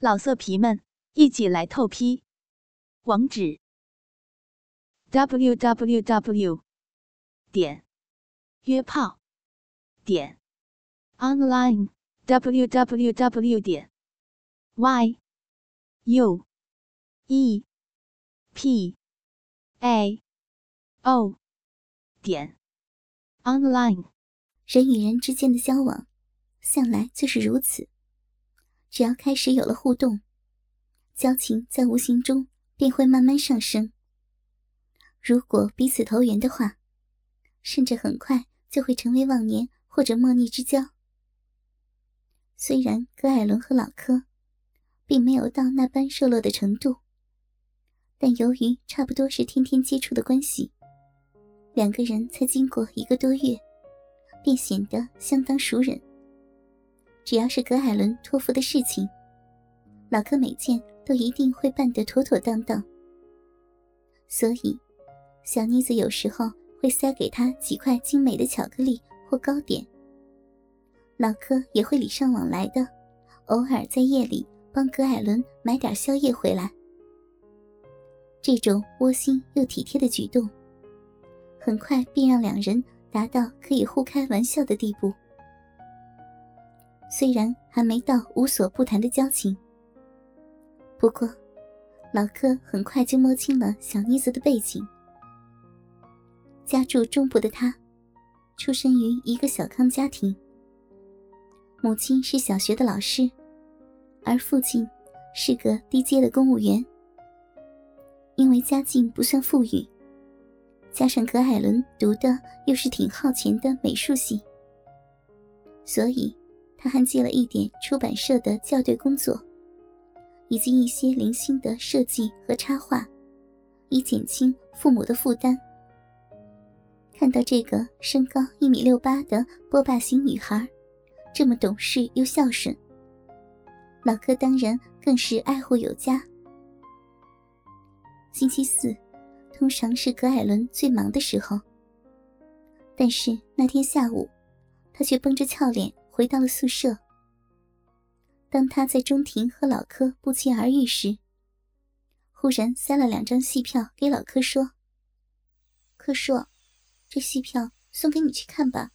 老色皮们，一起来透批！网址：w w w 点约炮点 online w w w 点 y u e p a o 点 online。人与人之间的交往，向来就是如此。只要开始有了互动，交情在无形中便会慢慢上升。如果彼此投缘的话，甚至很快就会成为忘年或者莫逆之交。虽然葛艾伦和老柯并没有到那般热络的程度，但由于差不多是天天接触的关系，两个人才经过一个多月，便显得相当熟人。只要是葛海伦托付的事情，老柯每件都一定会办得妥妥当当。所以，小妮子有时候会塞给他几块精美的巧克力或糕点。老柯也会礼尚往来的，偶尔在夜里帮葛海伦买点宵夜回来。这种窝心又体贴的举动，很快便让两人达到可以互开玩笑的地步。虽然还没到无所不谈的交情，不过老柯很快就摸清了小妮子的背景。家住中部的他，出生于一个小康家庭，母亲是小学的老师，而父亲是个低阶的公务员。因为家境不算富裕，加上葛海伦读的又是挺耗钱的美术系，所以。他还接了一点出版社的校对工作，以及一些零星的设计和插画，以减轻父母的负担。看到这个身高一米六八的波霸型女孩，这么懂事又孝顺，老柯当然更是爱护有加。星期四，通常是葛艾伦最忙的时候，但是那天下午，他却绷着俏脸。回到了宿舍。当他在中庭和老柯不期而遇时，忽然塞了两张戏票给老柯，说：“柯叔，这戏票送给你去看吧。”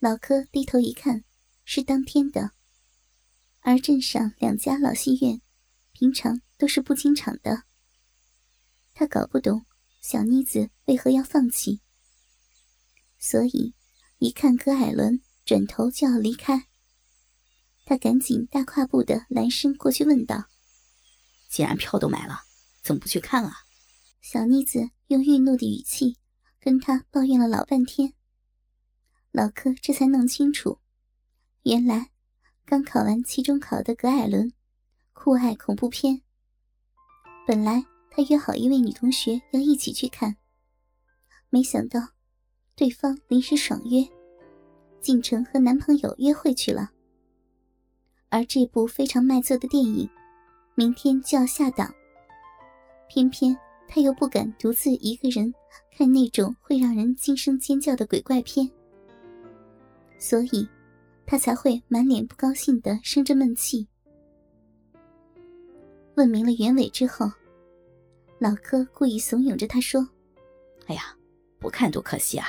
老柯低头一看，是当天的，而镇上两家老戏院，平常都是不经场的。他搞不懂小妮子为何要放弃，所以一看葛海伦。转头就要离开，他赶紧大跨步的拦身过去问道：“既然票都买了，怎么不去看啊？”小妮子用愠怒的语气跟他抱怨了老半天。老柯这才弄清楚，原来刚考完期中考的葛艾伦酷爱恐怖片。本来他约好一位女同学要一起去看，没想到对方临时爽约。进城和男朋友约会去了，而这部非常卖座的电影，明天就要下档。偏偏他又不敢独自一个人看那种会让人惊声尖叫的鬼怪片，所以，他才会满脸不高兴的生着闷气。问明了原委之后，老柯故意怂恿着他说：“哎呀，不看多可惜啊，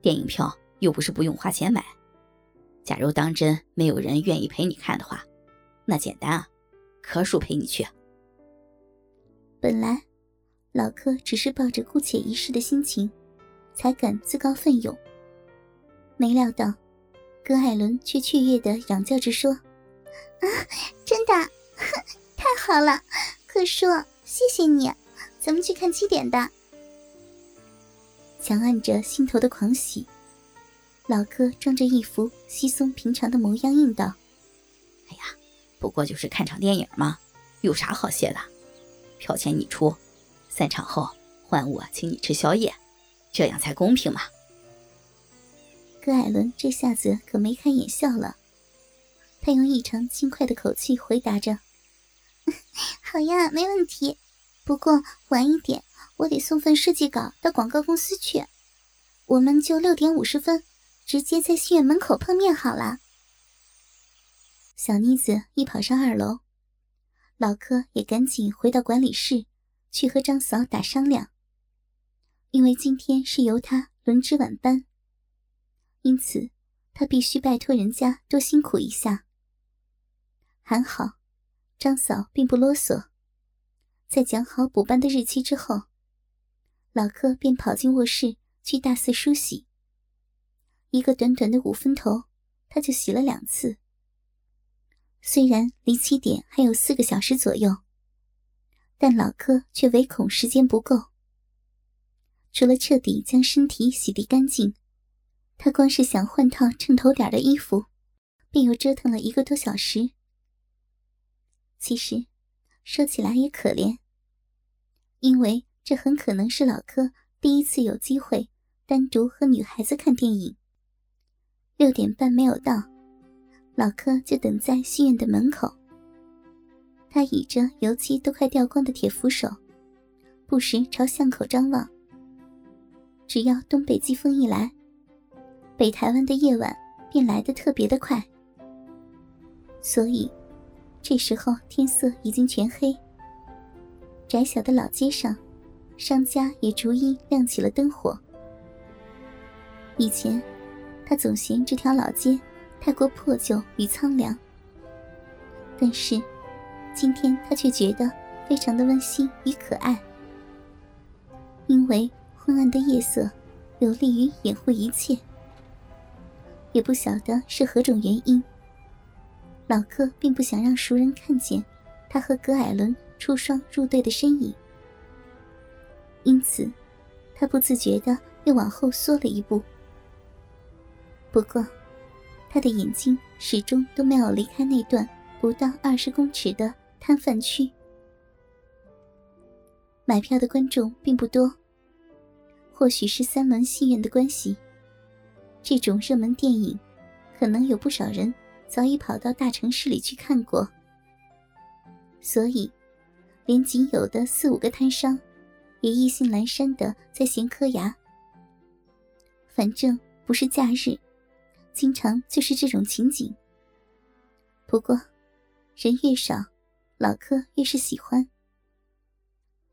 电影票。”又不是不用花钱买，假如当真没有人愿意陪你看的话，那简单啊，柯叔陪你去。本来老柯只是抱着姑且一试的心情，才敢自告奋勇。没料到，葛海伦却雀跃的仰叫着说：“啊，真的，太好了，柯叔，谢谢你，咱们去看七点的。”强按着心头的狂喜。老柯装着一副稀松平常的模样，应道：“哎呀，不过就是看场电影嘛，有啥好谢的？票钱你出，散场后换我请你吃宵夜，这样才公平嘛。”葛艾伦这下子可眉开眼笑了，他用异常轻快的口气回答着：“ 好呀，没问题。不过晚一点，我得送份设计稿到广告公司去，我们就六点五十分。”直接在戏院门口碰面好了。小妮子一跑上二楼，老柯也赶紧回到管理室，去和张嫂打商量。因为今天是由他轮值晚班，因此他必须拜托人家多辛苦一下。还好，张嫂并不啰嗦，在讲好补班的日期之后，老柯便跑进卧室去大肆梳洗。一个短短的五分头，他就洗了两次。虽然离七点还有四个小时左右，但老柯却唯恐时间不够。除了彻底将身体洗涤干净，他光是想换套衬头点的衣服，便又折腾了一个多小时。其实，说起来也可怜，因为这很可能是老柯第一次有机会单独和女孩子看电影。六点半没有到，老柯就等在戏院的门口。他倚着油漆都快掉光的铁扶手，不时朝巷口张望。只要东北季风一来，北台湾的夜晚便来得特别的快。所以，这时候天色已经全黑。窄小的老街上，商家也逐一亮起了灯火。以前，他总嫌这条老街太过破旧与苍凉，但是，今天他却觉得非常的温馨与可爱，因为。昏暗的夜色，有利于掩护一切。也不晓得是何种原因，老柯并不想让熟人看见他和葛艾伦出双入对的身影，因此，他不自觉的又往后缩了一步。不过，他的眼睛始终都没有离开那段不到二十公尺的摊贩区。买票的观众并不多。或许是三轮戏院的关系，这种热门电影，可能有不少人早已跑到大城市里去看过，所以，连仅有的四五个摊商，也意兴阑珊的在闲磕牙。反正不是假日，经常就是这种情景。不过，人越少，老柯越是喜欢，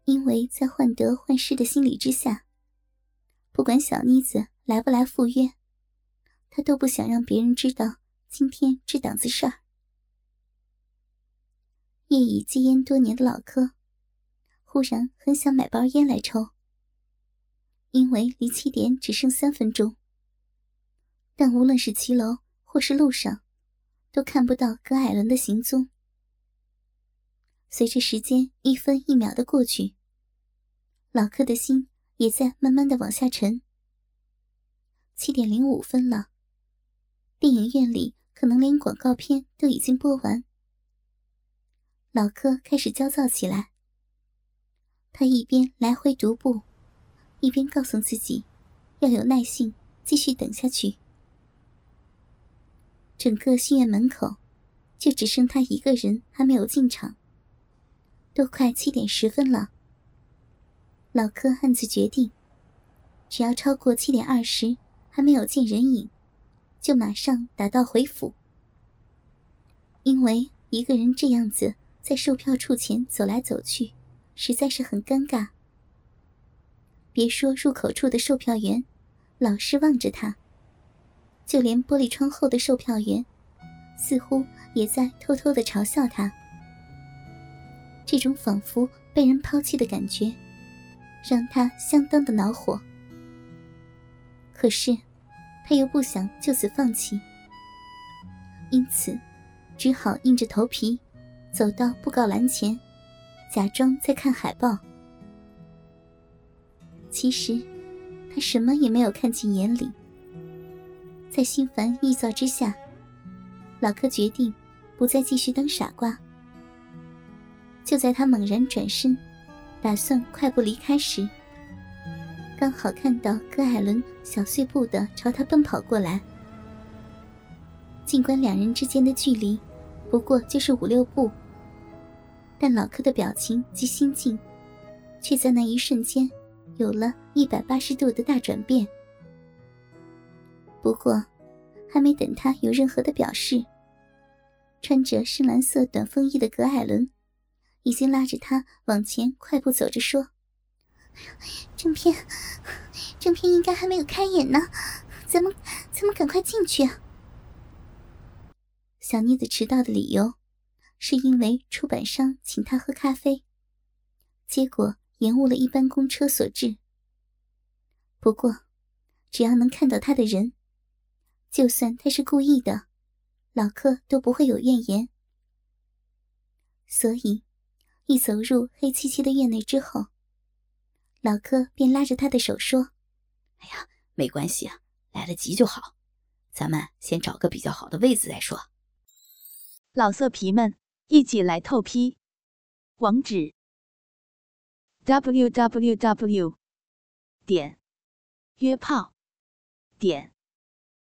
因为在患得患失的心理之下。不管小妮子来不来赴约，他都不想让别人知道今天这档子事儿。夜已戒烟多年的老柯，忽然很想买包烟来抽。因为离七点只剩三分钟，但无论是骑楼或是路上，都看不到葛艾伦的行踪。随着时间一分一秒的过去，老柯的心。也在慢慢的往下沉。七点零五分了，电影院里可能连广告片都已经播完。老柯开始焦躁起来。他一边来回踱步，一边告诉自己，要有耐性，继续等下去。整个戏院门口，就只剩他一个人还没有进场。都快七点十分了。老柯暗自决定，只要超过七点二十还没有见人影，就马上打道回府。因为一个人这样子在售票处前走来走去，实在是很尴尬。别说入口处的售票员老是望着他，就连玻璃窗后的售票员，似乎也在偷偷的嘲笑他。这种仿佛被人抛弃的感觉。让他相当的恼火，可是他又不想就此放弃，因此只好硬着头皮走到布告栏前，假装在看海报。其实他什么也没有看进眼里。在心烦意躁之下，老柯决定不再继续当傻瓜。就在他猛然转身。打算快步离开时，刚好看到葛艾伦小碎步的朝他奔跑过来。尽管两人之间的距离不过就是五六步，但老柯的表情及心境，却在那一瞬间有了一百八十度的大转变。不过，还没等他有任何的表示，穿着深蓝色短风衣的葛艾伦，已经拉着他往前快步走着说：“正片，正片应该还没有开演呢，咱们咱们赶快进去。”小妮子迟到的理由，是因为出版商请她喝咖啡，结果延误了一班公车所致。不过，只要能看到他的人，就算他是故意的，老柯都不会有怨言。所以，一走入黑漆漆的院内之后，老柯便拉着他的手说：“哎呀，没关系啊，来得及就好。咱们先找个比较好的位子再说。”老色皮们，一起来透批！网址：w w w. 点约炮点